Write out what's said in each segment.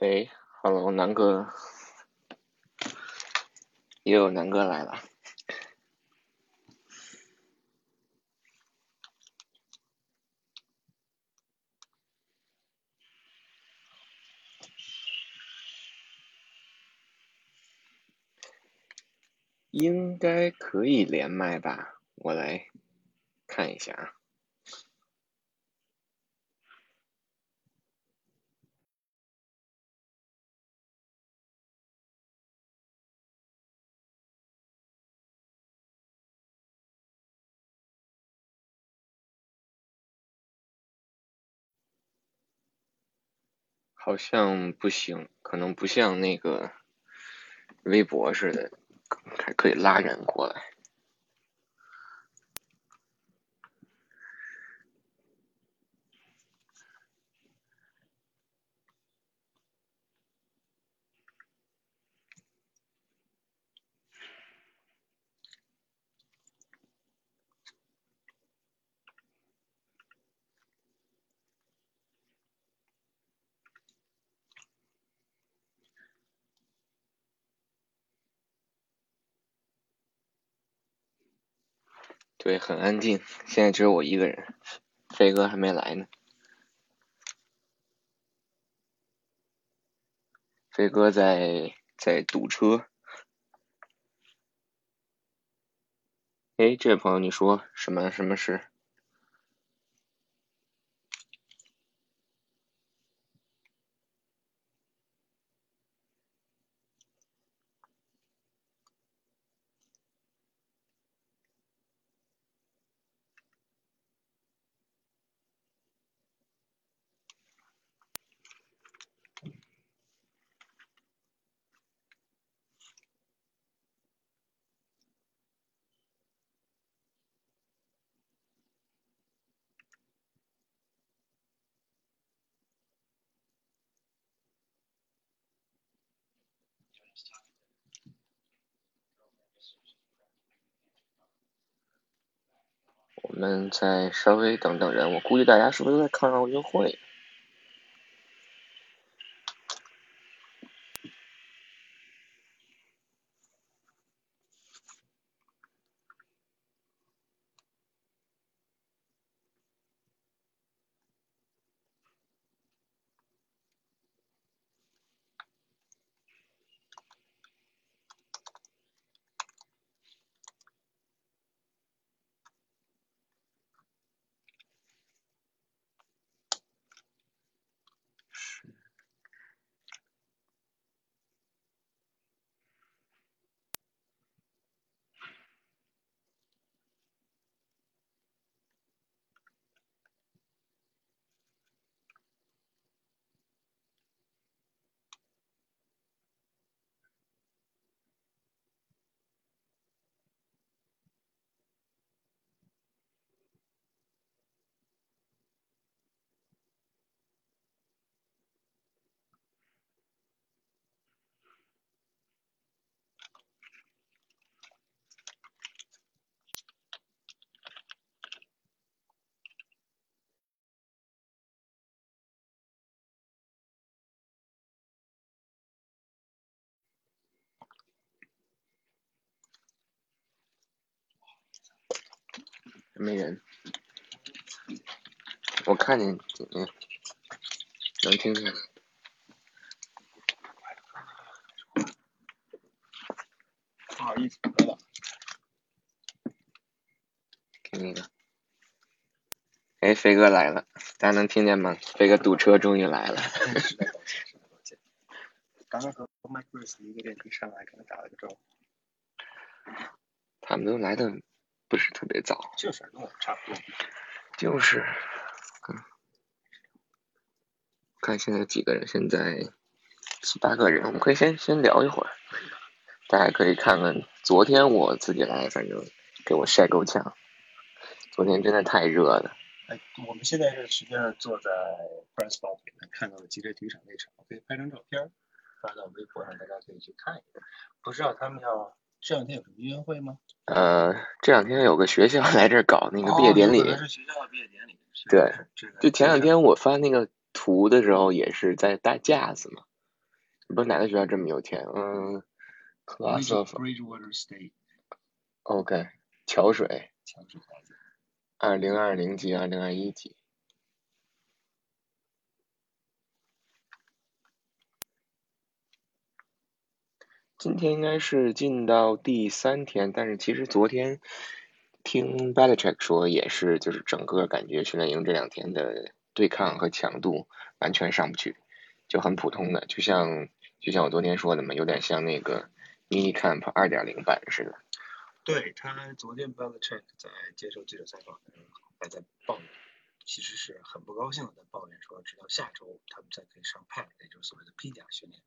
喂，Hello，南哥，也有南哥来了。应该可以连麦吧？我来看一下啊。好像不行，可能不像那个微博似的，还可以拉人过来。对，很安静，现在只有我一个人，飞哥还没来呢。飞哥在在堵车。哎，这位朋友，你说什么什么事？我们再稍微等等人，我估计大家是不是都在看奥运会？没人，我看见，嗯，能听见。不好意思，来了。给你一个。哎，飞哥来了，大家能听见吗？飞哥堵车终于来了。刚刚和 Mike Bruce 一个电梯上来，跟他打了个招呼。他们都来的不是特别早。就是跟我们差不多。就是，嗯，看现在几个人，现在七八个人，我们可以先先聊一会儿，大家可以看看。昨天我自己来，反正给我晒够呛。昨天真的太热了。哎，我们现在是实际上坐在 Press Box 里面看到了击剑体育场那场，可以拍张照片发到微博上，大家可以去看一看。不知道他们要这两天有什么音乐会吗？呃，这两天有个学校 来这儿搞那个毕业典礼。哦、是学校的毕业典礼。对，就前两天我发那个图的时候，也是在搭架子嘛。不是哪个学校这么有钱？嗯，Class of Bridgewater State。OK，桥水，强势孩子。二零二零级、二零二一级。今天应该是进到第三天，但是其实昨天听 b e l i c h e c k 说也是，就是整个感觉训练营这两天的对抗和强度完全上不去，就很普通的，就像就像我昨天说的嘛，有点像那个 mini camp 二点零版似的。对他昨天 b e l i c h e c k 在接受记者采访的时候还在抱怨，其实是很不高兴的在抱怨说，直到下周他们才可以上 PAD，也就是所谓的披甲训练。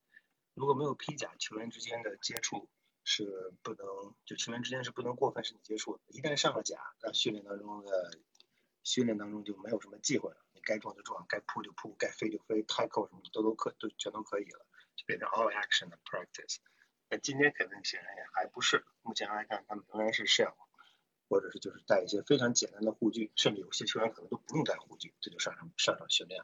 如果没有披甲，球员之间的接触是不能，就球员之间是不能过分身体接触的。一旦上了甲，那训练当中的训练当中就没有什么忌讳了，你该撞就撞，该扑就扑，该飞就飞，tackle 什么的都都可都全都可以了，就变成 all action 的 practice。那今天肯定显然也还不是，目前来看他们仍然是 shell，或者是就是带一些非常简单的护具，甚至有些球员可能都不用带护具，这就上场上场训练。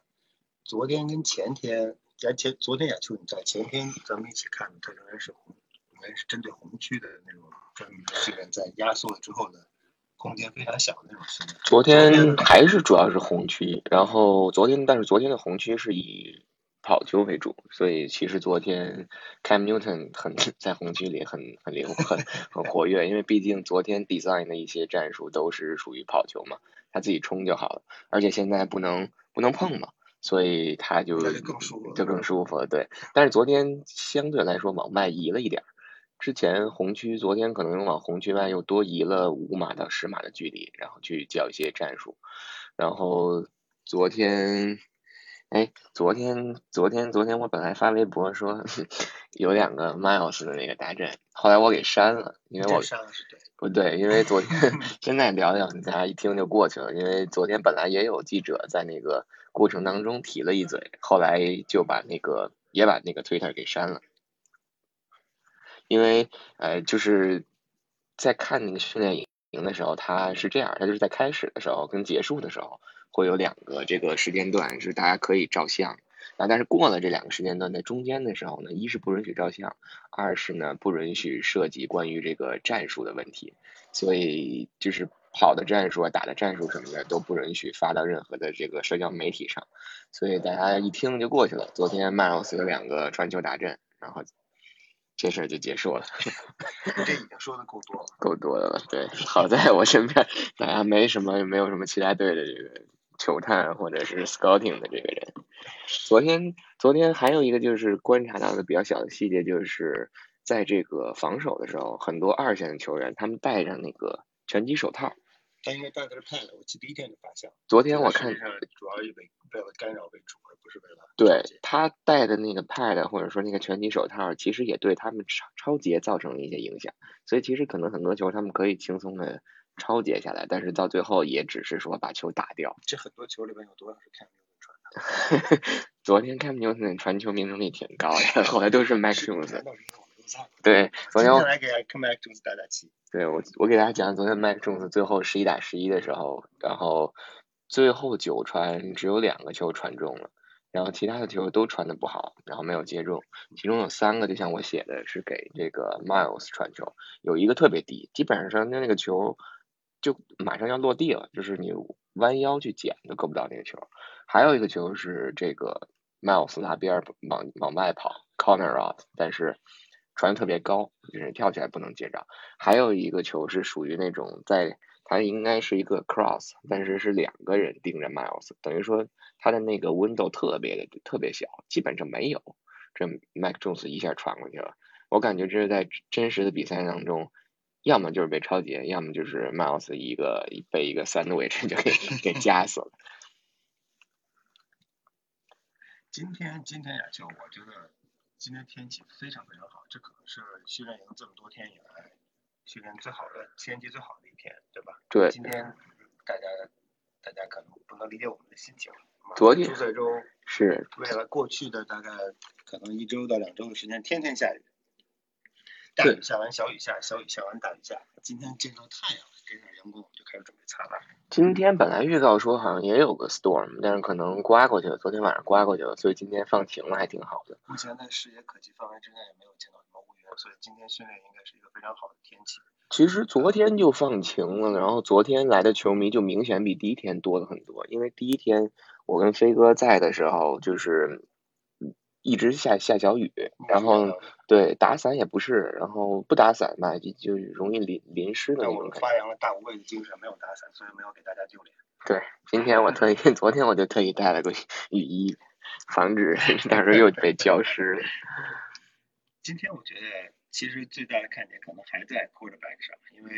昨天跟前天，而且昨天亚秋你在前天咱们一起看的，它仍然是红，仍然是针对红区的那种专门训练，在压缩了之后呢空间非常小的那种训练。昨天还是主要是红区，然后昨天但是昨天的红区是以跑球为主，所以其实昨天 Cam Newton 很在红区里很很灵活很很活跃，因为毕竟昨天 design 的一些战术都是属于跑球嘛，他自己冲就好了，而且现在不能不能碰嘛。所以他就就更舒服了就更舒服了，对。但是昨天相对来说往外移了一点儿，之前红区昨天可能往红区外又多移了五码到十码的距离，然后去叫一些战术。然后昨天，哎，昨天昨天昨天我本来发微博说 有两个 Miles 的那个大阵，后来我给删了，因为我不对，因为昨天 现在聊聊，大家一听就过去了。因为昨天本来也有记者在那个过程当中提了一嘴，后来就把那个也把那个 Twitter 给删了。因为呃，就是在看那个训练营的时候，他是这样，他就是在开始的时候跟结束的时候会有两个这个时间段是大家可以照相。啊，但是过了这两个时间段，在中间的时候呢，一是不允许照相，二是呢不允许涉及关于这个战术的问题，所以就是跑的战术啊、打的战术什么的都不允许发到任何的这个社交媒体上，所以大家一听就过去了。昨天迈尔斯有两个传球大阵，然后这事儿就结束了。你这已经说的够多了。够多的了，对，好在我身边大家没什么没有什么其他队的这个球探或者是 scouting 的这个人。昨天昨天还有一个就是观察到的比较小的细节，就是在这个防守的时候，很多二线的球员他们带着那个拳击手套。他应该戴的是 pad，我记得第一天就发现了。昨天我看主要以为为了干扰为主，而不是为了对他戴的那个 pad 或者说那个拳击手套，其实也对他们超超节造成了一些影响。所以其实可能很多球他们可以轻松的超节下来，但是到最后也只是说把球打掉。这很多球里面有多少是 Cam Newton 传的？昨天 Cam Newton 传球命中率挺高的，后来都是 Max 难 Jones。对，昨天我来给 Cam Mac Jones 打打气。对我我给大家讲，昨天麦克 Jones 最后十一打十一的时候，然后最后九传只有两个球传中了，然后其他的球都传的不好，然后没有接中，其中有三个就像我写的是给这个 Miles 传球，有一个特别低，基本上那那个球就马上要落地了，就是你弯腰去捡都够不到那个球，还有一个球是这个 Miles 拉边往往外跑 corner route，但是传的特别高，就是跳起来不能接着。还有一个球是属于那种在它应该是一个 cross，但是是两个人盯着 Miles，等于说他的那个 window 特别的特别小，基本上没有。这 Mac Jones 一下传过去了，我感觉这是在真实的比赛当中，要么就是被超截，要么就是 Miles 一个被一个 sandwich 就给给夹死了。今天今天亚秋，我觉得今天天气非常非常好，这可能是训练营这么多天以来训练最好的天气最好的一天，对吧？对，今天大家大家可能不能理解我们的心情。昨天是为了过去的大概可能一周到两周的时间，天天下雨，大雨下完小雨下，小雨下完大雨下。今天见到太阳阳光，我们就开始准备擦了。今天本来预告说好像也有个 storm，但是可能刮过去了，昨天晚上刮过去了，所以今天放晴了，还挺好的。目前在视野可及范围之内也没有见到什么乌云，所以今天训练应该是一个非常好的天气。其实昨天就放晴了，然后昨天来的球迷就明显比第一天多了很多，因为第一天我跟飞哥在的时候就是一直下下小雨，然后对打伞也不是，然后不打伞吧就就容易淋淋湿的那但我们种感觉。发扬了大无畏的精神，没有打伞，所以没有给大家丢脸。对，今天我特意，昨天我就特意带了个雨衣，防止 到时候又被浇湿了。今天我觉得其实最大的看点可能还在 quarterback 上，因为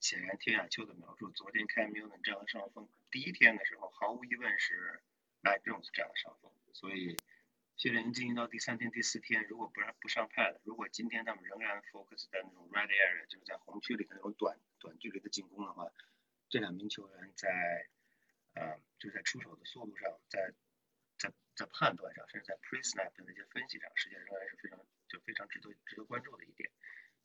显然听雅秋的描述，昨天 Cam Newton 占了上风，第一天的时候毫无疑问是 Mac Jones 占了上风，所以训练营进行到第三天、第四天，如果不让不上 pad，如果今天他们仍然 focus 在那种 red area，就是在红区里的那种短短距离的进攻的话，这两名球员在呃就是在出手的速度上，在在在判断上，甚至在 pre snap 的那些分析上，实际上仍然是非常就非常值得值得关注的一点。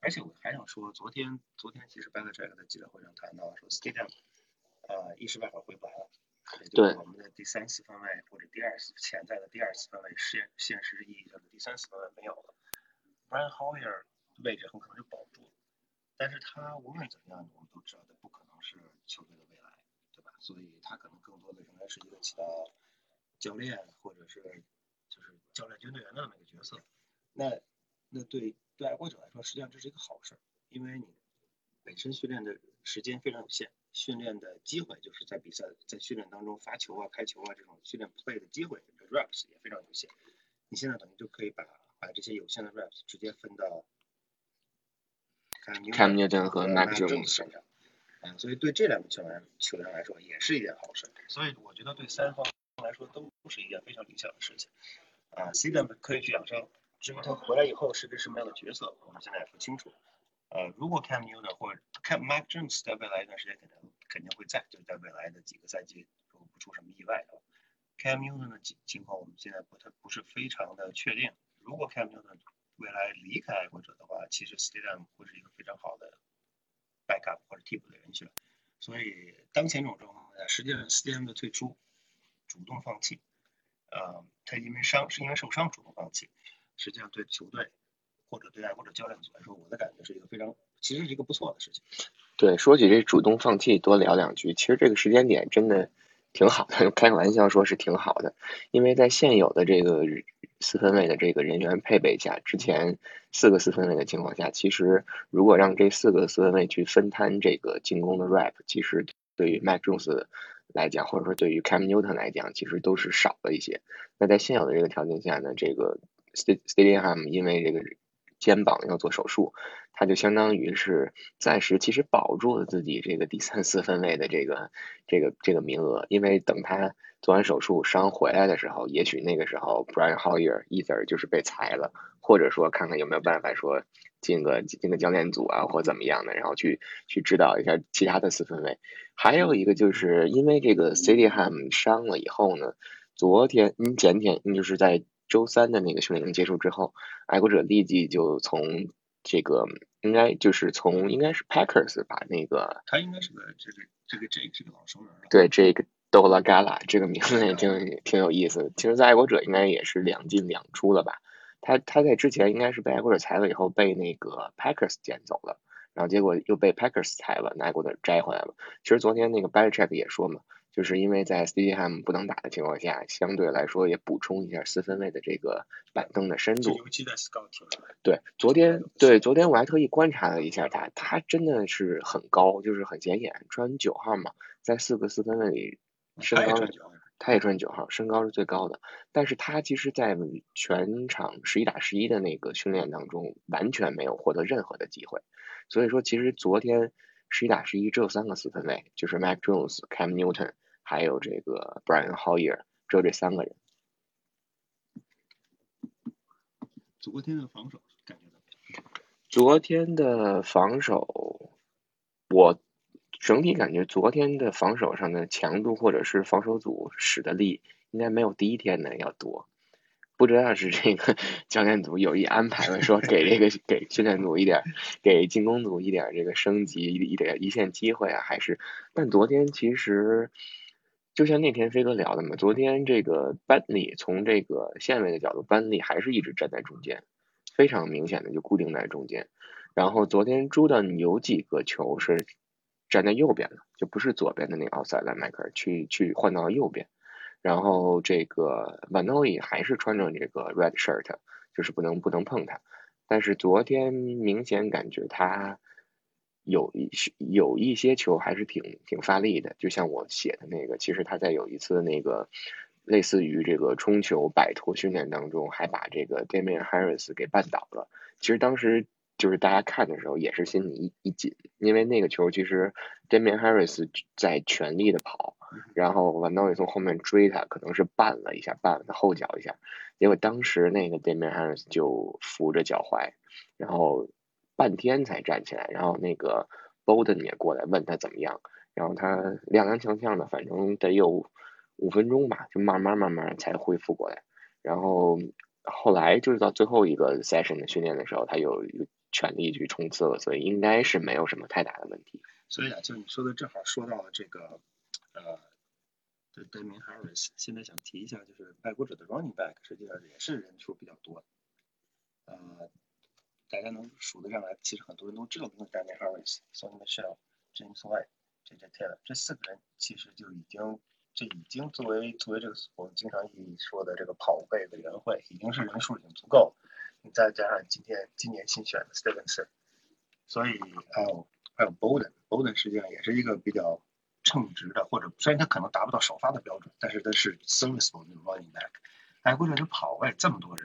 而且我还想说，昨天昨天其实 Belichick 在记者会上谈到说，Stadium 呃一时半会儿回不来了，对我们的第三次分位或者第二次潜在的第二次分位现现实意义上的第三次分位没有了，Brian Hoyer 位置很可能就保不住了。但是他无论怎么样，我们都知道他不可能是球队的未来，对吧？所以他可能更多的仍然是一个起到教练或者是就是教练军队员的那么一个角色。那那对对爱国者来说，实际上这是一个好事儿，因为你本身训练的时间非常有限，训练的机会就是在比赛在训练当中发球啊、开球啊这种训练 play 的机会这 reps 也非常有限。你现在等于就可以把把这些有限的 reps 直接分到 Cam Newton 和 Mac Jones 身上。啊，所以对这两个球员球员来说也是一件好事。所以我觉得对三方来说都是一件非常理想的事情。啊 c 的可以去养伤，至于他回来以后是个什么样的角色，我们现在也不清楚。呃，如果 Cam Newton 或者 Cam Mac Jones 在未来一段时间肯定肯定会在，就是在未来的几个赛季，如果不出什么意外的话，Cam Newton 的情情况我们现在不太不是非常的确定。如果 Cam Newton 未来离开爱国者的话，其实 Stadium 会是一个非常好的 backup 或者替补的人选。所以当前这种状况下，实际上 Stadium 的退出，主动放弃，呃，他因为伤是因为受伤主动放弃，实际上对球队或者对爱或者教练组来说，我的感觉是一个非常其实是一个不错的事情。对，说起这主动放弃，多聊两句。其实这个时间点真的挺好的，开个玩笑说是挺好的，因为在现有的这个四分卫的这个人员配备下，之前四个四分卫的情况下，其实如果让这四个四分卫去分摊这个进攻的 rap，其实对于 Mac Jones 来讲，或者说对于 Cam Newton 来讲，其实都是少了一些。那在现有的这个条件下呢，这个 St Stadium 因为这个肩膀要做手术，他就相当于是暂时其实保住了自己这个第三四分位的这个这个这个名额，因为等他做完手术伤回来的时候，也许那个时候 Brian Hoyer either 就是被裁了，或者说看看有没有办法说进个进个教练组啊或怎么样的，然后去去指导一下其他的四分位。还有一个就是因为这个 c d Ham 伤了以后呢，昨天嗯前天嗯就是在周三的那个训练营结束之后，爱国者立即就从这个应该就是从应该是 Packers 把那个他应该是个这个这个这这个老熟人了。对这个 Dola Gala 这个名字也挺挺有意思的。其实，在爱国者应该也是两进两出了吧？他他在之前应该是被爱国者裁了以后被那个 Packers 捡走了，然后结果又被 Packers 裁了，那爱国者摘回来了。其实昨天那个 Belichick 也说嘛，就是因为在 Stadium 不能打的情况下，相对来说也补充一下四分卫的这个板凳的深度。尤其在 Scouting 对，昨天对昨天我还特意观察了一下他，他真的是很高，就是很显眼，穿九号嘛，在四个四分卫里身高他也穿九号。他也穿九号，身高是最高的，但是他其实，在全场十一打十一的那个训练当中，完全没有获得任何的机会，所以说其实昨天十一打十一只有三个四分卫，就是 Mac Jones、Cam Newton，还有这个 Brian Hoyer，只有这三个人。昨天的防守感觉怎么样？昨天的防守，我整体感觉昨天的防守上的强度或者是防守组使的力，应该没有第一天的要多。不知道是这个 教练组有意安排了，说给这个 给训练组一点，给进攻组一点这个升级一一点一线机会啊，还是？但昨天其实就像那天飞哥聊的嘛，昨天这个班里从这个线位的角度，班里还是一直站在中间，非常明显的就固定在中间。然后昨天朱的有几个球是站在右边的，就不是左边的那个奥赛莱迈克尔去去换到了右边。然后这个 v a n o i 还是穿着这个 red shirt，就是不能不能碰他。但是昨天明显感觉他有一些有一些球还是挺挺发力的，就像我写的那个，其实他在有一次那个类似于这个冲球摆脱训练当中，还把这个 Damian Harris 给绊倒了。其实当时就是大家看的时候也是心里一一紧，因为那个球其实 Damian Harris 在全力的跑。然后万诺也从后面追他，可能是绊了一下，绊了他后脚一下，结果当时那个 Damian Harris 就扶着脚踝，然后半天才站起来，然后那个 Bolden 也过来问他怎么样，然后他踉踉跄跄的，反正得有五分钟吧，就慢慢慢慢才恢复过来，然后后来就是到最后一个 session 的训练的时候，他有全力去冲刺了，所以应该是没有什么太大的问题。所以啊，就你说的正好说到了这个。呃，对 d a m i n Harris 现在想提一下，就是爱国者的 running back 实际上也是人数比较多。呃，大家能数得上来，其实很多人都知道的 Damian Harris、Sonny Michel、James White、J.J. Taylor 这四个人，其实就已经这已经作为作为这个我们经常意义说的这个跑位委员会，已经是人数已经足够。你再加上今天今年新选的 Stevenson，所以还有还有 Bolden，Bolden 实际上也是一个比较。称职的，或者虽然他可能达不到首发的标准，但是他是 serviceable running back。爱国者的跑位这么多人，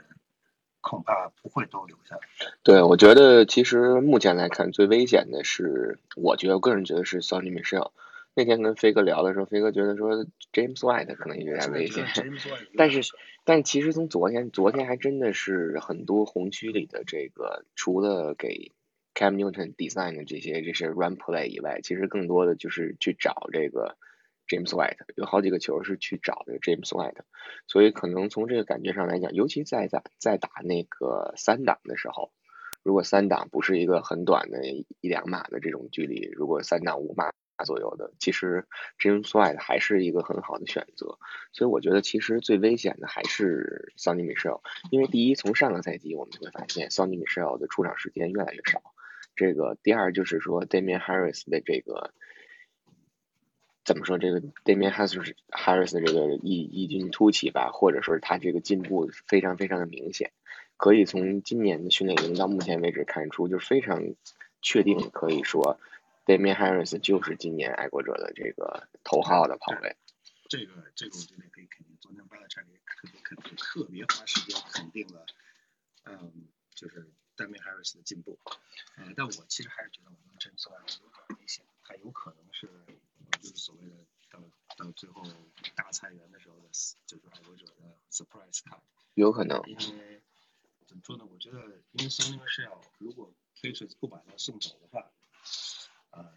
恐怕不会都留下来。对，我觉得其实目前来看最危险的是，我觉得我个人觉得是 Sonny Michel。那天跟飞哥聊的时候，飞哥觉得说 James White 可能有点危险。但是，但其实从昨天，昨天还真的是很多红区里的这个，除了给。Cam Newton design 的这些这些 run play 以外，其实更多的就是去找这个 James White，有好几个球是去找这个 James White，所以可能从这个感觉上来讲，尤其在在在打那个三档的时候，如果三档不是一个很短的一两码的这种距离，如果三档五码左右的，其实 James White 还是一个很好的选择。所以我觉得其实最危险的还是 Sonny Michel，因为第一从上个赛季我们就会发现 Sonny Michel 的出场时间越来越少。这个第二就是说，Damian Harris 的这个怎么说？这个 Damian Harris Harris 的这个异异军突起吧，或者说他这个进步非常非常的明显，可以从今年的训练营到目前为止看出，就非常确定可以说，Damian Harris 就是今年爱国者的这个头号的跑位。这个这个我觉得可以肯定，昨天巴勒查也特别肯定，特别花时间肯定了，嗯，就是。Damian Harris 的进步，呃，但我其实还是觉得我们真算有点危险，他有可能是就是所谓的到到最后大裁员的时候的，就是爱国者的 surprise cut，有可能，因为怎么说呢？我觉得因为 Sonny Michel 如果 Patriots 不把他送走的话，呃，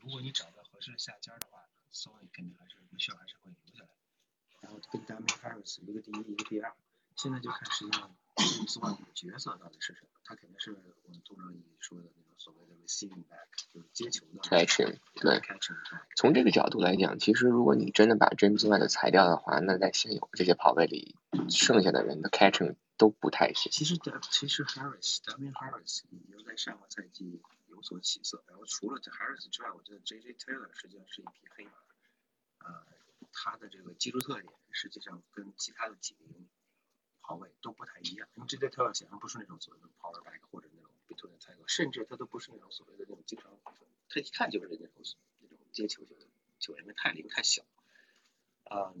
如果你找到合适的下家的话，Sonny 肯定还是 Michel 还是会留下来，然后跟 Damian Harris 一个第一，一个第二，现在就看实际角色到底是什么？他肯定是我们通常你说的那种所谓的 receiving back，就是接球的 catching。对，从这个角度来讲，其实如果你真的把 James White 裁掉的话，那在现有这些跑位里，剩下的人的 catching 都不太行。其实，其实 Harris，Damian Harris 已经在上个赛季有所起色。然后除了 Harris 之外，我觉得 J.J. Taylor 实际上是一匹黑马。呃，他的这个技术特点实际上跟其他的几名。跑位都不太一样，因为这对特显然不是那种所谓的 power back 或者那种 between 的 tackle，甚至他都不是那种所谓的那种经常，他一看就是那种那种接球型的球员，因为太灵太小。啊，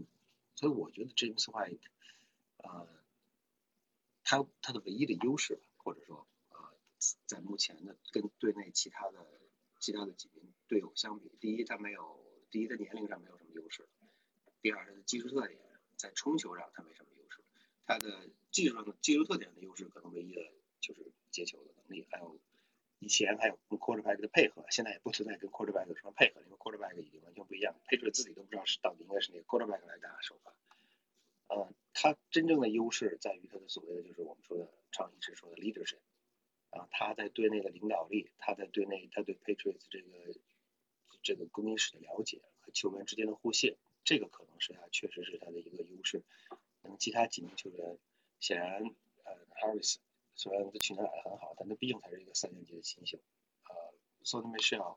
所以我觉得 James White，呃，他他的唯一的优势吧，或者说呃，在目前的跟队内其他的其他的几名队友相比，第一他没有，第一的年龄上没有什么优势，第二他的技术特点在冲球上他没什么。他的技术上的技术特点的优势，可能唯一的就是接球的能力，还有以前还有跟 quarterback 的配合，现在也不存在跟 quarterback 有什么配合，因为 quarterback 已经完全不一样，配置自己都不知道是到底应该是哪个 quarterback 来打首发。嗯，他真正的优势在于他的所谓的就是我们说的常一直说的 leadership，啊，他在队内的领导力，他在队内他对 Patriots 这个这个更衣室的了解和球员之间的互信，这个可能是他确实是他的一个优势。那么其他几名球员，显然呃 Harris 虽然他去年打得很好，但他毕竟还是一个三年级的新秀，呃 s o n Michel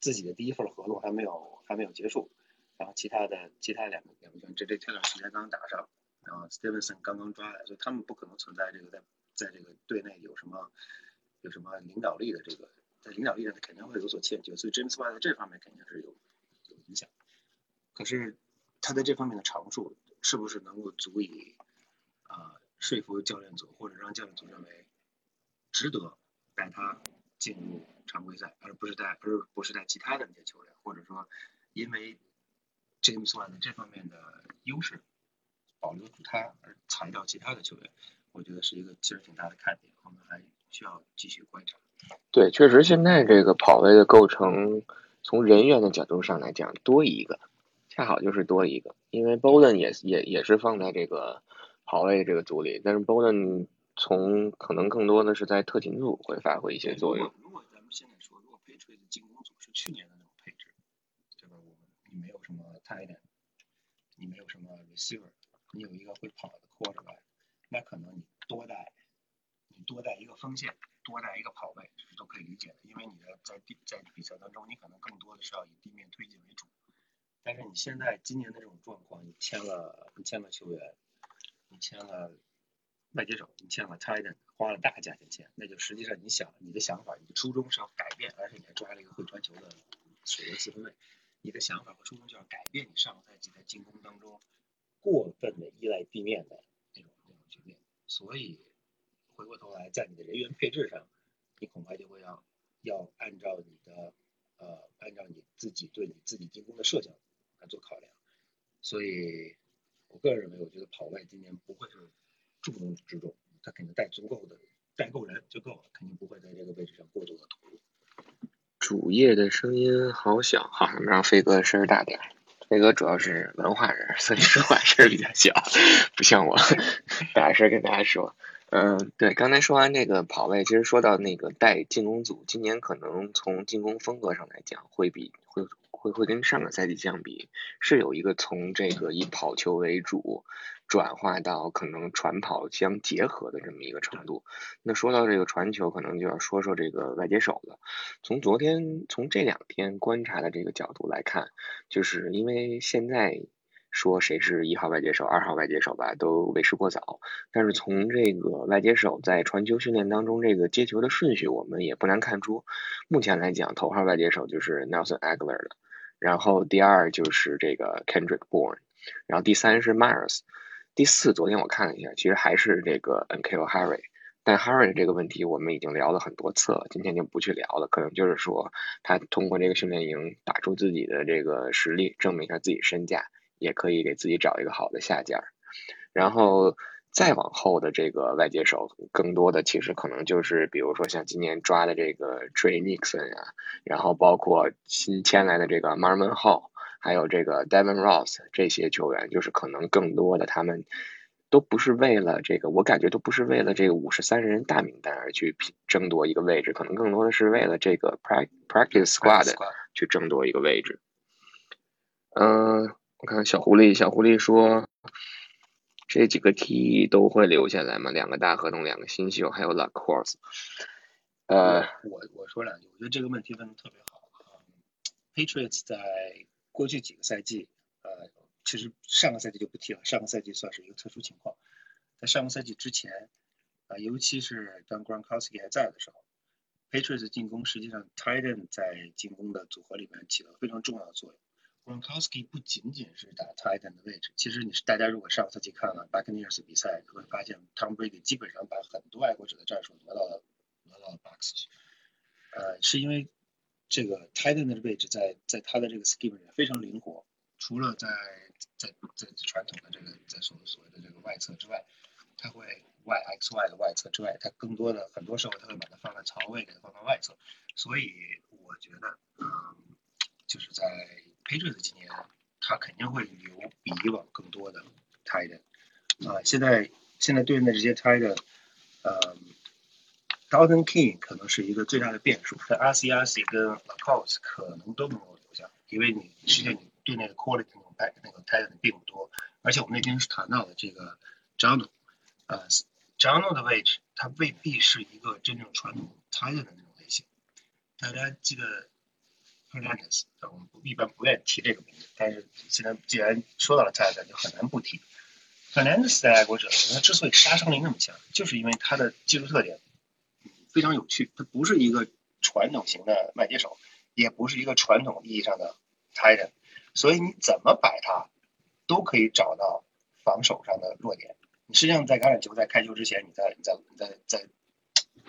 自己的第一份合同还没有还没有结束。然后其他的其他两个两个球员，这这这段时间刚打上，然后 Stevenson 刚刚抓来，所以他们不可能存在这个在在这个队内有什么有什么领导力的这个在领导力上肯定会有所欠缺，所以 James White 在这方面肯定是有有影响。可是他在这方面的长处是不是能够足以啊说服教练组或者让教练组认为值得带他进入常规赛，而不是带而不是带其他的那些球员，或者说因为。James One 的这方面的优势，保留住他而裁掉其他的球员，我觉得是一个其实挺大的看点，我们还需要继续观察。对，确实现在这个跑位的构成，从人员的角度上来讲，多一个，恰好就是多一个，因为 Bolden 也也也是放在这个跑位这个组里，但是 Bolden 从可能更多的是在特勤组会发挥一些作用。如果咱们现在说，如果 Patriots 进攻组是去年的那种配置，这个你没有。什么 tight end，你没有什么 receiver，你有一个会跑的 quarterback，那可能你多带，你多带一个锋线，多带一个跑位，这是都可以理解的。因为你的在地在比赛当中，你可能更多的是要以地面推进为主。但是你现在今年的这种状况，你签了你签了球员，你签了外接手，你签了 tighten 花了大价钱签，那就实际上你想你的想法，你的初衷是要改变，而且你还抓了一个会传球的所谓四分卫。你的想法和初衷就要改变，你上个赛季在进攻当中过分的依赖地面的那种那种局面，所以回过头来在你的人员配置上，你恐怕就会要要按照你的呃按照你自己对你自己进攻的设想来做考量，所以我个人认为，我觉得跑外今年不会是重中之重，他肯定带足够的带够人就够了，肯定不会在这个位置上过度的投入。主页的声音好小，好，让飞哥声儿大点。飞哥主要是文化人，所以说话 声比较小，不像我，大声跟大家说。嗯，对，刚才说完这个跑位，其实说到那个带进攻组，今年可能从进攻风格上来讲，会比会会会跟上个赛季相比，是有一个从这个以跑球为主。转化到可能传跑相结合的这么一个程度。那说到这个传球，可能就要说说这个外接手了。从昨天从这两天观察的这个角度来看，就是因为现在说谁是一号外接手、二号外接手吧，都为时过早。但是从这个外接手在传球训练当中这个接球的顺序，我们也不难看出，目前来讲头号外接手就是 Nelson Aguilar 的，然后第二就是这个 Kendrick Bourne，然后第三是 Myers。第四，昨天我看了一下，其实还是这个 N.K.O. Harry，但 Harry 这个问题我们已经聊了很多次了，今天就不去聊了。可能就是说他通过这个训练营打出自己的这个实力，证明一下自己身价，也可以给自己找一个好的下家。然后再往后的这个外接手，更多的其实可能就是比如说像今年抓的这个 Trey Nixon 啊，然后包括新签来的这个 Marvin Hall。还有这个 Devin Ross 这些球员，就是可能更多的他们都不是为了这个，我感觉都不是为了这个五十三人大名单而去争夺一个位置，可能更多的是为了这个 practice squad 去争夺一个位置。嗯，我看小狐狸，小狐狸说这几个 T 都会留下来吗？两个大合同，两个新秀，还有 Luck Horse。呃，我我说两句，我觉得这个问题问的特别好。Patriots 在过去几个赛季，呃，其实上个赛季就不提了，上个赛季算是一个特殊情况。在上个赛季之前，啊，尤其是当 Gronkowski 还在的时候，Patriots 进攻实际上 Titan 在进攻的组合里面起了非常重要的作用。Gronkowski 不仅仅是打 Titan 的位置，其实你是大家如果上个赛季看了 Buccaneers 比赛，你会发现 Tom Brady 基本上把很多爱国者的战术挪到了挪到了 Bucks 去，呃，是因为。这个 Titan 的位置在在他的这个 scheme 里非常灵活，除了在在在传统的这个在所所谓的这个外侧之外，他会 Y X Y 的外侧之外，他更多的很多时候他会把它放在槽位，给它放到外侧，所以我觉得，嗯，就是在 Patriots 今年，他肯定会留比以往更多的 Titan。tight end，啊，现在现在对面的这些 tight end，呃 d a l t o n King 可能是一个最大的变数，但 RCRC 跟 l a c o s 可能都能够留下，因为你实际上你对那个 quality 那种那个 Tighten 并不多，而且我们那天是谈到了这个 Jono，呃，Jono 的位置他未必是一个真正传统 Tighten 的那种类型，大家记得。Hernandez，我们一般不愿意提这个名字，但是现在既然说到了泰坦，就很难不提。Fernandez 在爱国者，他之所以杀伤力那么强，就是因为他的技术特点非常有趣。他不是一个传统型的外接手，也不是一个传统意义上的 Titan，所以你怎么摆他，都可以找到防守上的弱点。你实际上在橄榄球在开球之前，你在你在你在在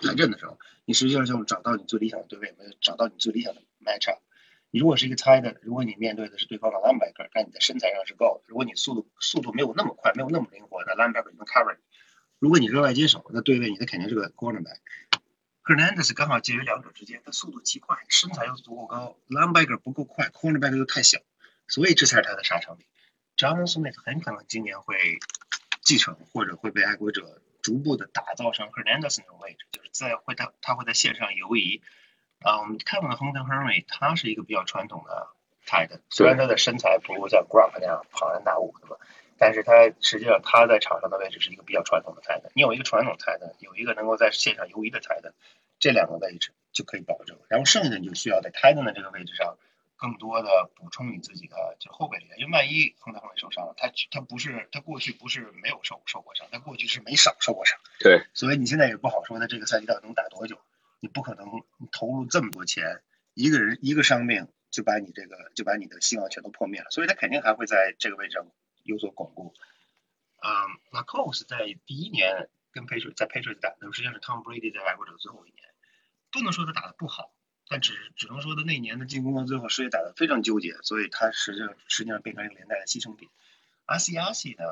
排阵的时候，你实际上就找到你最理想的对位，没有找到你最理想的 matchup。你如果是一个 tight，如果你面对的是对方的 linebacker，但你的身材上是够的，如果你速度速度没有那么快，没有那么灵活，那 linebacker 能 cover 你。如果你是外接手，那对位你的肯定是个 cornerback。Hernandez 刚好介于两者之间，他速度极快，身材又足够高，linebacker 不够快，cornerback 又太小，所以这才是他的杀伤力。John Smith 很可能今年会继承，或者会被爱国者逐步的打造成 Hernandez 那种位置，就是在会他他会在线上游移。啊，我们看到的亨特·亨瑞，他是一个比较传统的 tight，虽然他的身材不如像 Gronk 那样庞然大物，对吧？但是他实际上他在场上的位置是一个比较传统的 tight。你有一个传统 tight，有一个能够在线上游移的 tight，这两个位置就可以保证。然后剩下的你就需要在 tight 的这个位置上更多的补充你自己的就后备力量，因为万一亨特·亨瑞受伤了，他他不是他过去不是没有受受过伤，他过去是没少受过伤。对，所以你现在也不好说他这个赛季到底能打多久。不可能投入这么多钱，一个人一个伤病就把你这个就把你的希望全都破灭了，所以他肯定还会在这个位置上有所巩固。嗯，那 Cos 在第一年跟 patriot 在 Patriots 打，那实际上是 Tom Brady 在爱国者最后一年，不能说他打的不好，但只只能说他那年的进攻到最后实际打的非常纠结，所以他实际上实际上变成一个连带的牺牲品。阿西阿西呢，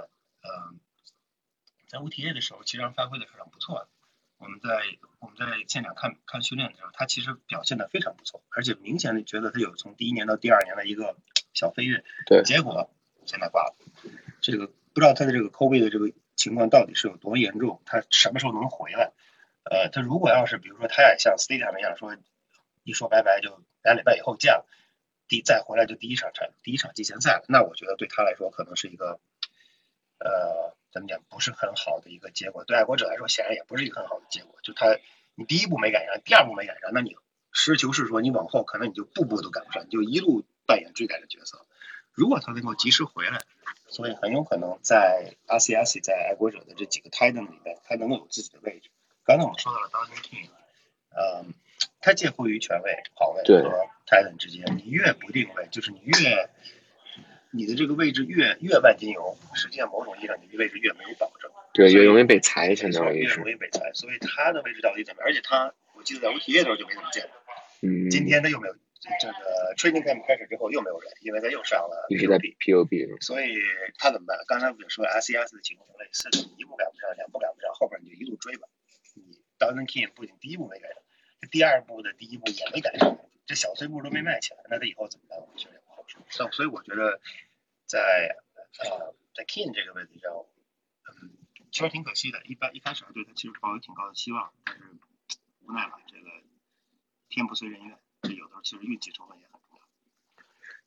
呃，在 OTA 的时候其实发挥的非常不错的。我们在我们在现场看看训练的时候，他其实表现的非常不错，而且明显的觉得他有从第一年到第二年的一个小飞跃。对，结果现在挂了。这个不知道他的这个 COVID 的这个情况到底是有多严重，他什么时候能回来？呃，他如果要是比如说他也像 Stadium 那样说一说拜拜就两礼拜以后见了，第再回来就第一场场第一场季前赛了，那我觉得对他来说可能是一个呃。怎么讲不是很好的一个结果，对爱国者来说显然也不是一个很好的结果。就他，你第一步没赶上，第二步没赶上，那你实事求是说，你往后可能你就步步都赶不上，你就一路扮演追赶的角色。如果他能够及时回来，所以很有可能在阿西亚西在爱国者的这几个 Titan 里面，他能够有自己的位置。刚才我们说到了 Dawson King，嗯，他介乎于全位、跑位和 Titan 之间，你越不定位，就是你越。你的这个位置越越万金油，实际上某种意义上你的位置越没有保证，对，越容易被裁，相当于越容易被裁。所以他的位置到底怎么？而且他，我记得在 OTA 的时候就没怎么见过。嗯。今天他又没有这个 training camp 开始之后又没有人，因为他又上了。一直在 POB。所以他怎么办？刚才不也说 s c s 的情况类似，一步赶不上，两步赶不上，后边你就一路追吧。你 d o n King 不仅第一步没赶上，这第二步的第一步也没赶上，这小碎步都没迈起来，那他以后怎么办？我们就不好说。所所以我觉得。在呃，在 King 这个位置上，嗯，其实挺可惜的。一般一开始还对他其实抱有挺高的期望，但是无奈了，这个天不遂人愿，这有的时候其实运气成分也很重要。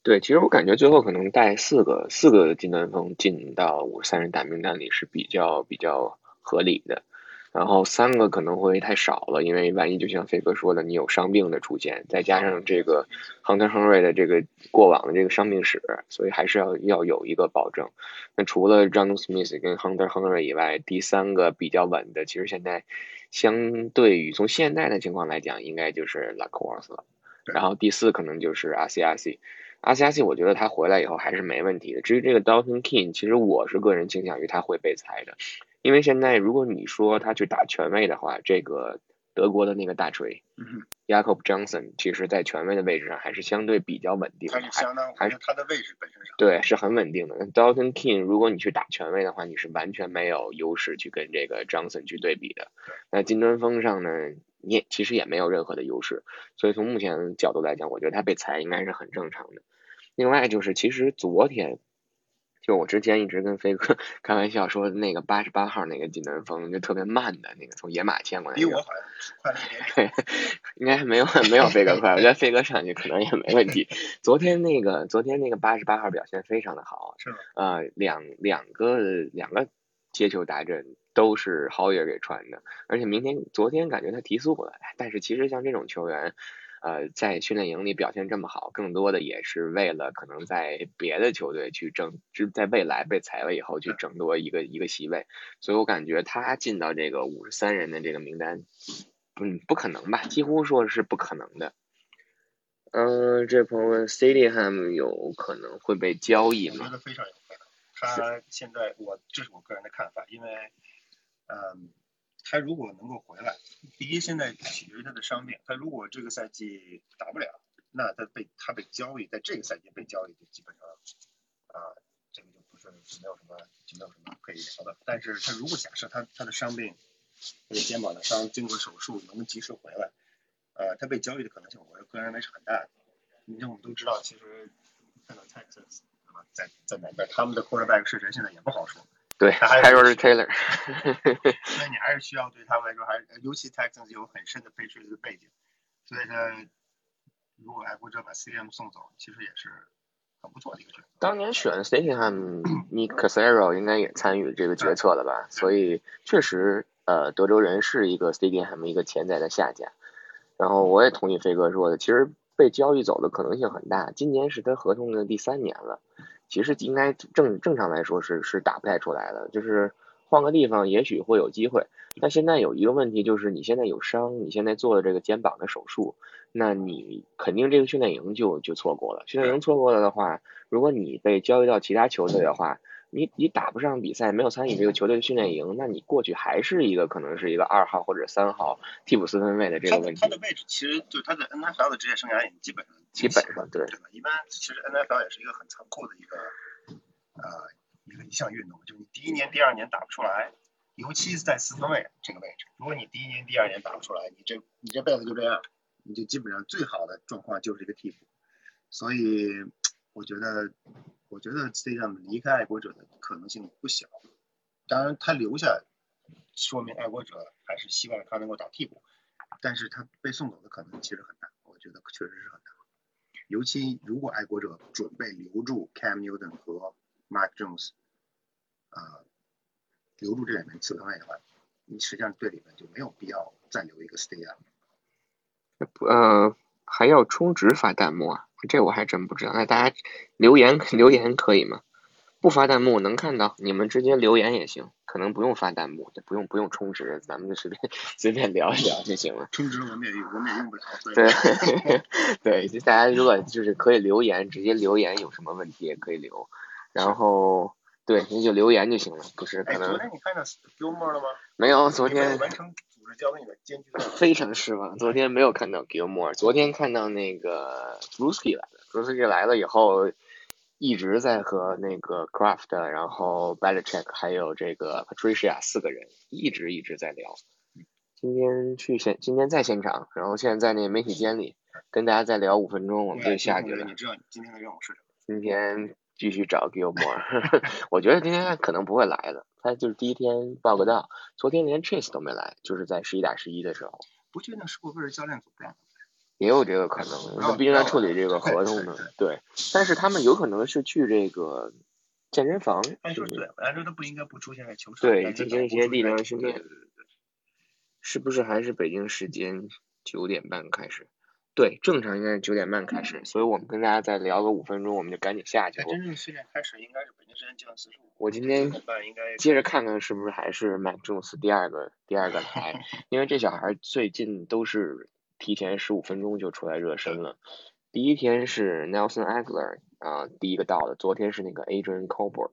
对，其实我感觉最后可能带四个四个金端锋进到五十三人大名单里是比较比较合理的。然后三个可能会太少了，因为万一就像飞哥说的，你有伤病的出现，再加上这个亨特亨瑞的这个过往的这个伤病史，所以还是要要有一个保证。那除了 John Smith 跟亨特亨瑞以外，第三个比较稳的，其实现在相对于从现在的情况来讲，应该就是 Lacoste 了。然后第四可能就是 RCRC，RCRC 我觉得他回来以后还是没问题的。至于这个 Dalton King，其实我是个人倾向于他会被裁的。因为现在，如果你说他去打权位的话，这个德国的那个大锤嗯，Jacob Johnson，其实在权位的位置上还是相对比较稳定的，还是相当，还是他的位置本身上，对，是很稳定的。那 Dalton King，如果你去打权位的话，你是完全没有优势去跟这个 Johnson 去对比的。那金端峰上呢，你也其实也没有任何的优势，所以从目前角度来讲，我觉得他被裁应该是很正常的。另外就是，其实昨天。就我之前一直跟飞哥 开玩笑说，那个八十八号那个技能风就特别慢的那个，从野马牵过来。比我好像快了一点。对，应该没有没有飞哥快，我觉得飞哥上去可能也没问题。昨天那个昨天那个八十八号表现非常的好，是吗？呃，两两个两个接球达阵都是豪爷给传的，而且明天昨天感觉他提速了，但是其实像这种球员。呃，在训练营里表现这么好，更多的也是为了可能在别的球队去争，就在未来被裁了以后去争夺一个一个席位，所以我感觉他进到这个五十三人的这个名单，嗯，不可能吧？几乎说是不可能的。嗯，这朋友问 c d Ham 有可能会被交易吗？我觉得非常有可能。他现在我这是我个人的看法，因为，嗯。他如果能够回来，第一现在取决于他的伤病。他如果这个赛季打不了，那他被他被交易，在这个赛季被交易就基本上啊，这个就不是没有什么就没有什么可以聊的。但是他如果假设他他的伤病，这个肩膀的伤经过手术能及时回来，呃，他被交易的可能性，我个人认为是很大的。因为我们都知道，其实看到 Texas，在在南边，他们的 quarterback 是谁，现在也不好说。对，还有是 Taylor，所以你还是需要对他们来说，还尤其 Texans 有很深的 Patriots 的背景，所以呢，如果爱国者把 CM 送走，其实也是很不错的一个选择。当年选 Stadium，Nick Caserio 应该也参与这个决策了吧？所以确实，呃，德州人是一个 Stadium 一个潜在的下家。然后我也同意飞哥说的，其实被交易走的可能性很大。今年是他合同的第三年了。其实应该正正常来说是是打不太出来的，就是换个地方也许会有机会。但现在有一个问题就是你现在有伤，你现在做了这个肩膀的手术，那你肯定这个训练营就就错过了。训练营错过了的话，如果你被交易到其他球队的话。你你打不上比赛，没有参与这个球队的训练营，那你过去还是一个可能是一个二号或者三号替补四分卫的这个问题。他的位置其实就他在 NFL 的职业生涯也基本上基本上对对吧？一般其实 NFL 也是一个很残酷的一个呃一个一项运动，就是你第一年、第二年打不出来，尤其是在四分卫这个位置，如果你第一年、第二年打不出来，你这你这辈子就这样，你就基本上最好的状况就是一个替补。所以我觉得。我觉得 C 样离开爱国者的可能性不小，当然他留下，说明爱国者还是希望他能够打替补，但是他被送走的可能其实很大，我觉得确实是很大。尤其如果爱国者准备留住 Cam Newton 和 Mark Jones，啊，留住这两名次分外的话，你实际上队里面就没有必要再留一个 Stay 样。呃，还要充值发弹幕啊？这我还真不知道，那大家留言 留言可以吗？不发弹幕能看到，你们直接留言也行，可能不用发弹幕，不用不用充值，咱们就随便 随便聊一聊就行了。充值我们也我们也用不了。对 对，就大家如果就是可以留言，直接留言，有什么问题也可以留。然后对，那就留言就行了，不是可能。昨天你看到了吗？没有，昨天。完成。交给你艰巨的。非常失望，昨天没有看到 Gilmore，昨天看到那个 Brusky 来了，Brusky 来了以后，一直在和那个 Craft，然后 Belichick 还有这个 Patricia 四个人一直一直在聊。今天去现，今天在现场，然后现在在那媒体间里跟大家再聊五分钟，我们就下去了。你知道今天的任务是什么？今天继续找 Gilmore，我觉得今天可能不会来了。他就是第一天报个到，昨天连 Chase 都没来，就是在十一打十一的时候。不确定是不是教练组让。也有这个可能，他毕竟在处理这个合同呢。对，但是他们有可能是去这个健身房。按说对，按说他不应该不出现在球场。对，进行一些力量训练。是不是还是北京时间九点半开始？对，正常应该是九点半开始，所以我们跟大家再聊个五分钟，我们就赶紧下去。真正训练开始应该是北京时间九点四十五。我今天接着看看是不是还是 Mac Jones 第二个第二个来，因为这小孩最近都是提前十五分钟就出来热身了。第一天是 Nelson Aguilar 啊，第一个到的，昨天是那个 Adrian Colbert。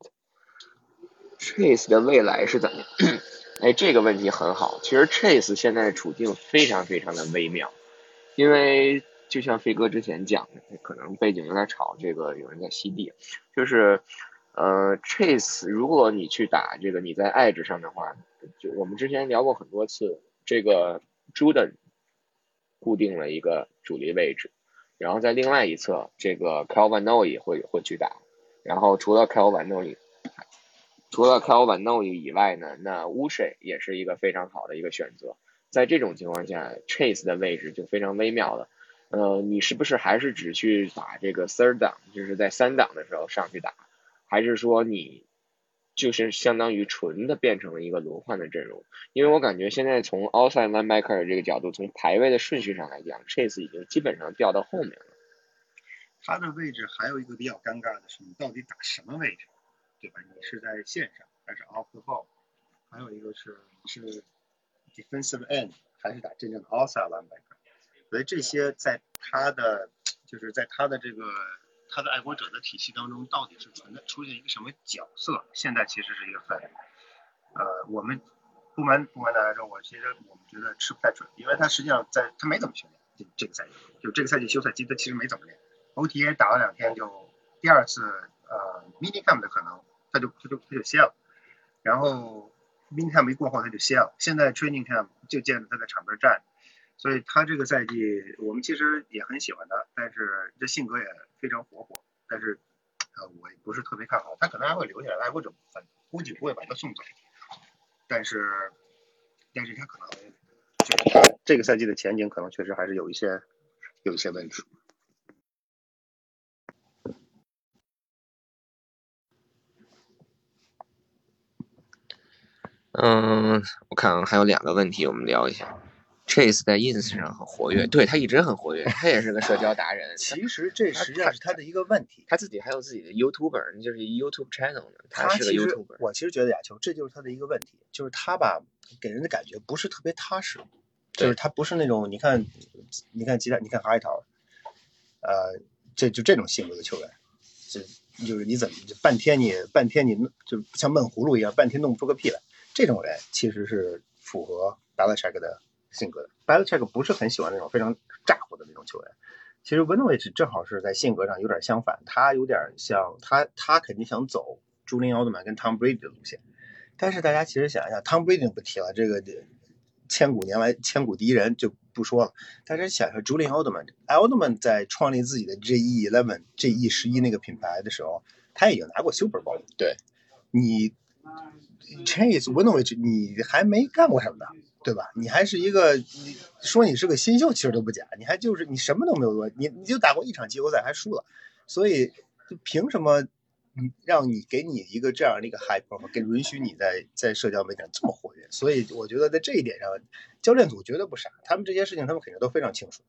Chase 的未来是怎么样？哎，这个问题很好。其实 Chase 现在处境非常非常的微妙。因为就像飞哥之前讲的，可能背景有点吵，这个有人在吸地，就是呃，Chase，如果你去打这个你在 Edge 上的话，就我们之前聊过很多次，这个 Jordan 固定了一个主力位置，然后在另外一侧，这个 Calvin Noe 会会去打，然后除了 Calvin Noe 除了 Kyle Van Noy 以外呢，那 w u s h e 也是一个非常好的一个选择。在这种情况下，Chase 的位置就非常微妙了。呃，你是不是还是只去打这个 third down，就是在三档的时候上去打，还是说你就是相当于纯的变成了一个轮换的阵容？因为我感觉现在从 outside linebacker 这个角度，从排位的顺序上来讲，Chase 已经基本上掉到后面了。他的位置还有一个比较尴尬的是，你到底打什么位置，对吧？你是在线上还是 off the ball？还有一个是你是 defensive end 还是打真正的 outside linebacker？所以这些在他的就是在他的这个他的爱国者的体系当中，到底是存在出现一个什么角色？现在其实是一个分。呃，我们不瞒不瞒大家说，我其实我们觉得吃不太准，因为他实际上在他没怎么训练这这个赛季，就这个赛季休赛期他其实没怎么练。OTA 打了两天，就第二次呃 mini camp 的可能，他就他就他就歇了，然后 min camp 没过后他就歇了，现在 training camp 就见着他在场边站，所以他这个赛季我们其实也很喜欢他，但是这性格也非常活泼，但是呃我也不是特别看好，他可能还会留下来，爱国者估计不会把他送走，但是但是他可能就是这个赛季的前景可能确实还是有一些有一些问题。嗯，我看还有两个问题，我们聊一下。Chase 在 Ins 上很活跃，对他一直很活跃，他也是个社交达人。其实这实际上是他的一个问题，他自己还有自己的 YouTuber，就是 YouTube channel 呢。他是个 YouTuber。我其实觉得亚秋，这就是他的一个问题，就是他吧，给人的感觉不是特别踏实，就是他不是那种你看，你看吉他，你看哈里桃，呃，这就这种性格的球员，就就是你怎么就半天你半天你就像闷葫芦一样，半天弄不出个屁来。这种人其实是符合 b e l i c h e c k 的性格的。b e l i c h e c k 不是很喜欢那种非常咋呼的那种球员。其实 Winovich 正好是在性格上有点相反，他有点像他，他肯定想走朱林奥特曼跟 Tom Brady 的路线。但是大家其实想一下，Tom Brady 不提了，这个千古年来千古第一人就不说了。大家想一下，朱林奥特曼，奥特曼在创立自己的 GE Eleven、GE 十一那个品牌的时候，他已经拿过 Super Bowl。对，你。Chase Winovich，你还没干过什么呢，对吧？你还是一个，你说你是个新秀，其实都不假。你还就是你什么都没有做，你你就打过一场季后赛还输了，所以凭什么让你给你一个这样的一个 hype，给允许你在在社交媒体上这么活？所以我觉得在这一点上，教练组绝对不傻，他们这些事情他们肯定都非常清楚。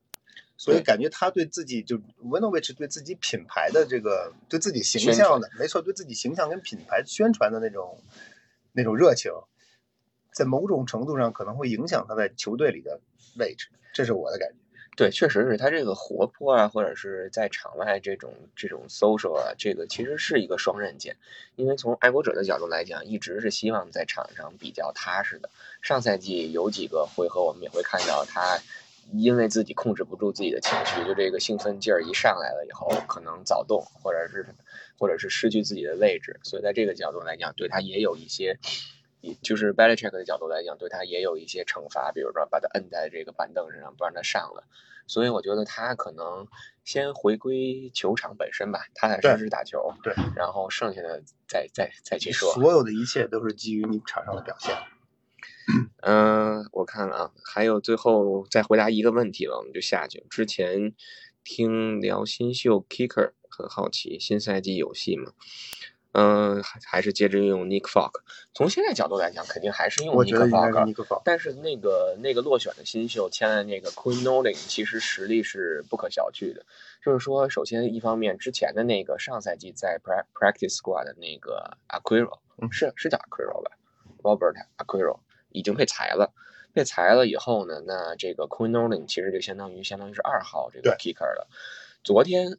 所以感觉他对自己就 Winovich 对自己品牌的这个对自己形象的，没错，对自己形象跟品牌宣传的那种。那种热情，在某种程度上可能会影响他在球队里的位置，这是我的感觉。对，确实是他这个活泼啊，或者是在场外这种这种 social 啊，这个其实是一个双刃剑。因为从爱国者的角度来讲，一直是希望在场上比较踏实的。上赛季有几个回合，我们也会看到他因为自己控制不住自己的情绪，就这个兴奋劲儿一上来了以后，可能躁动，或者是。或者是失去自己的位置，所以在这个角度来讲，对他也有一些，就是 Belichick 的角度来讲，对他也有一些惩罚，比如说把他摁在这个板凳上，不让他上了。所以我觉得他可能先回归球场本身吧，踏踏实实打球，对，然后剩下的再再再去说。所有的一切都是基于你场上的表现。嗯，我看了啊，还有最后再回答一个问题了，我们就下去。之前听聊新秀 Kicker。很好奇，新赛季有戏吗？嗯，还还是接着用 Nick Folk。从现在角度来讲，肯定还是用 Nick Folk。但是那个那个落选的新秀签了那个 Queen Nolan，其实实力是不可小觑的。就是说，首先一方面，之前的那个上赛季在 Practice Squad 的那个 Aquiro，是是叫 Aquiro 吧？Robert Aquiro 已经被裁了。被裁了以后呢，那这个 Queen Nolan 其实就相当于相当于是二号这个 Kicker 了。昨天。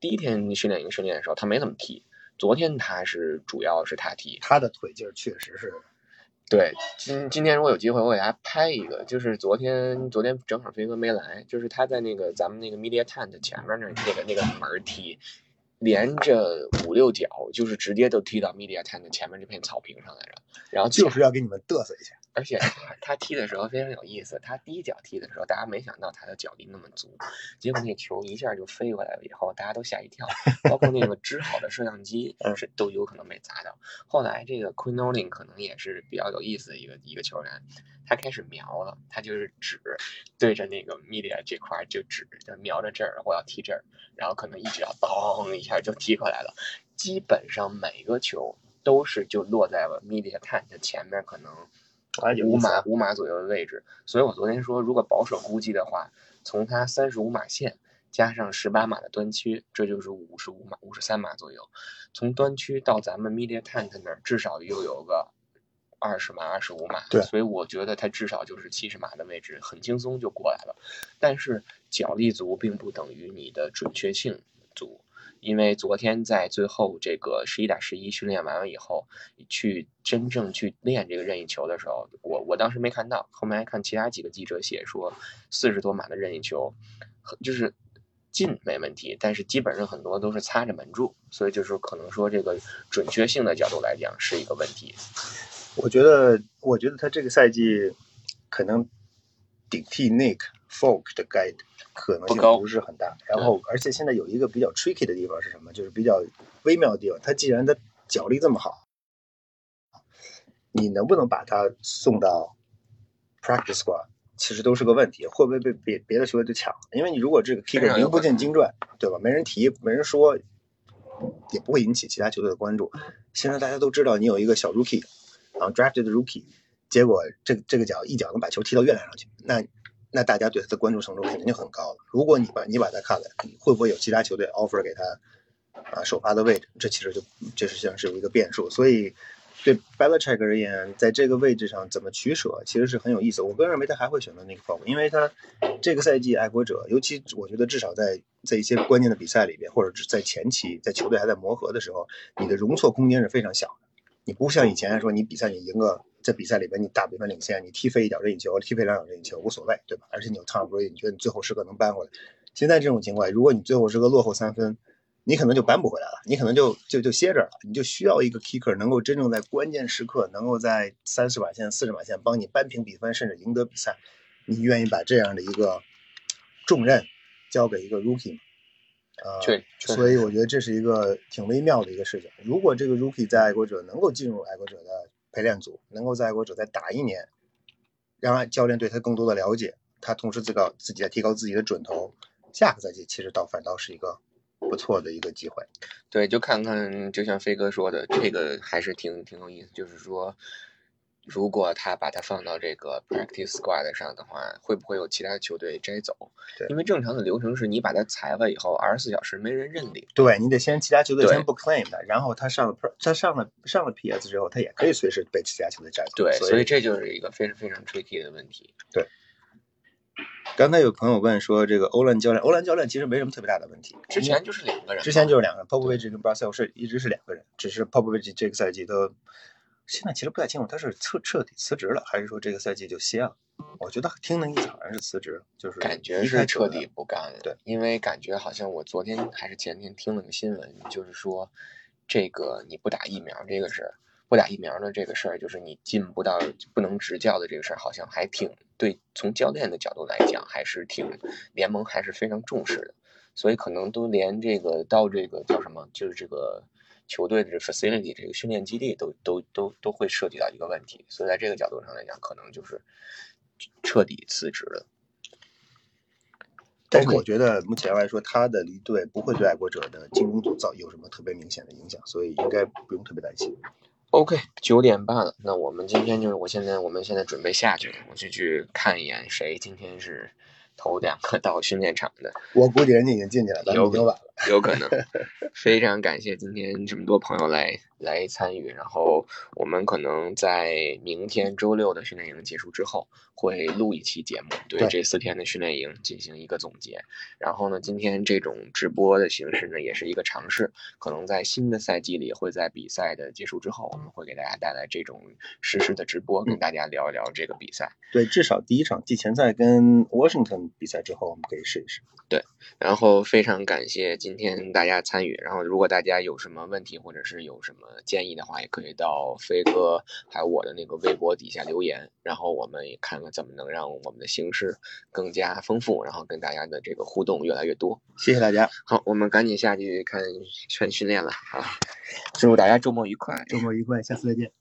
第一天训练营训练的时候，他没怎么踢。昨天他是主要是他踢，他的腿劲儿确实是。对，今今天如果有机会，我给大家拍一个，就是昨天昨天正好飞哥没来，就是他在那个咱们那个 media tent 前面那那个那个门踢，连着五六脚，就是直接都踢到 media tent 前面这片草坪上来着。然后就是要给你们嘚瑟一下。而且他他踢的时候非常有意思，他第一脚踢的时候，大家没想到他的脚力那么足，结果那球一下就飞过来了，以后大家都吓一跳，包括那个支好的摄像机是都有可能被砸到。后来这个 Queen Olin 可能也是比较有意思的一个一个球员，他开始瞄了，他就是指对着那个 media 这块就指，就瞄着这儿我要踢这儿，然后可能一只脚咚一下就踢过来了，基本上每个球都是就落在了 media 看的前面，可能。五码五码左右的位置，所以我昨天说，如果保守估计的话，从它三十五码线加上十八码的端区，这就是五十五码、五十三码左右。从端区到咱们 media Tank 那儿，至少又有个二十码、二十五码。对，所以我觉得它至少就是七十码的位置，很轻松就过来了。但是脚力足并不等于你的准确性足。因为昨天在最后这个十一打十一训练完了以后，去真正去练这个任意球的时候，我我当时没看到，后面还看其他几个记者写说，四十多码的任意球，就是进没问题，但是基本上很多都是擦着门柱，所以就是可能说这个准确性的角度来讲是一个问题。我觉得，我觉得他这个赛季可能顶替 Nick Folk 的概率。可能性不是很大，然后而且现在有一个比较 tricky 的地方是什么？就是比较微妙的地方。他既然他脚力这么好，你能不能把他送到 practice squad，其实都是个问题。会不会被别别的球队就抢？因为你如果这个 kicker 名不见经传，对吧？没人提，没人说，也不会引起其他球队的关注。现在大家都知道你有一个小 rookie，然后 drafted rookie，结果这这个脚一脚能把球踢到月亮上去，那。那大家对他的关注程度肯定就很高了。如果你把你把他看了，会不会有其他球队 offer 给他啊首发的位置？这其实就这实际上是有一个变数。所以对 Belichick 而言，在这个位置上怎么取舍，其实是很有意思。我个人认为他还会选择那个 f o 因为他这个赛季爱国者，尤其我觉得至少在在一些关键的比赛里边，或者是在前期，在球队还在磨合的时候，你的容错空间是非常小的。你不像以前说你比赛你赢个。在比赛里边，你大比分领先，你踢飞一脚任意球，踢飞两脚任意球无所谓，对吧？而且你有 Tom Brady，你觉得你最后时刻能扳回来。现在这种情况，如果你最后时刻落后三分，你可能就扳不回来了，你可能就就就歇着了。你就需要一个 kicker 能够真正在关键时刻，能够在三十码线、四十码线帮你扳平比分，甚至赢得比赛。你愿意把这样的一个重任交给一个 rookie 吗？啊，对，所以我觉得这是一个挺微妙的一个事情。如果这个 rookie 在爱国者能够进入爱国者的。陪练组能够在爱国者再打一年，让教练对他更多的了解，他同时自告自己在提高自己的准头，下个赛季其实倒反倒是一个不错的一个机会。对，就看看，就像飞哥说的，这个还是挺挺有意思，就是说。如果他把他放到这个 practice squad 上的话，会不会有其他球队摘走？对，因为正常的流程是你把他裁了以后，二十四小时没人认领。对你得先其他球队先不 claim 他，然后他上了他上了上了 PS 之后，他也可以随时被其他球队摘走。对，所以这就是一个非常非常 tricky 的问题。对。刚才有朋友问说，这个欧兰教练，欧兰教练其实没什么特别大的问题。之前就是两个人。之前就是两个人，Popovich 跟 b r a s e l 是一直是两个人，只是 Popovich 这个赛季都。现在其实不太清楚他是彻彻底辞职了，还是说这个赛季就歇了。我觉得听那意思好像是辞职，就是感觉是彻底不干了。对，因为感觉好像我昨天还是前天听了个新闻，就是说这个你不打疫苗这个事儿，不打疫苗的这个事儿，就是你进不到不能执教的这个事儿，好像还挺对。从教练的角度来讲，还是挺联盟还是非常重视的，所以可能都连这个到这个叫什么，就是这个。球队的这 facility 这个训练基地都都都都会涉及到一个问题，所以在这个角度上来讲，可能就是彻底辞职了。但是我觉得目前来说，他的离队不会对爱国者的进攻组造有什么特别明显的影响，所以应该不用特别担心。OK，九点半了，那我们今天就是我现在我们现在准备下去了，我就去看一眼谁今天是。头两个到训练场的，我估计人家已经进去了，咱们已经晚了，有可能。非常感谢今天这么多朋友来来参与，然后我们可能在明天周六的训练营结束之后，会录一期节目，对这四天的训练营进行一个总结。然后呢，今天这种直播的形式呢，也是一个尝试，可能在新的赛季里，会在比赛的结束之后，我们会给大家带来这种实时的直播，跟大家聊一聊这个比赛。对，至少第一场季前赛跟 Washington。比赛之后，我们可以试一试。对，然后非常感谢今。今天大家参与。然后，如果大家有什么问题或者是有什么建议的话，也可以到飞哥还有我的那个微博底下留言，然后我们也看看怎么能让我们的形式更加丰富，然后跟大家的这个互动越来越多。谢谢大家，好，我们赶紧下去看全训练了啊！祝大家周末愉快，周末愉快，下次再见。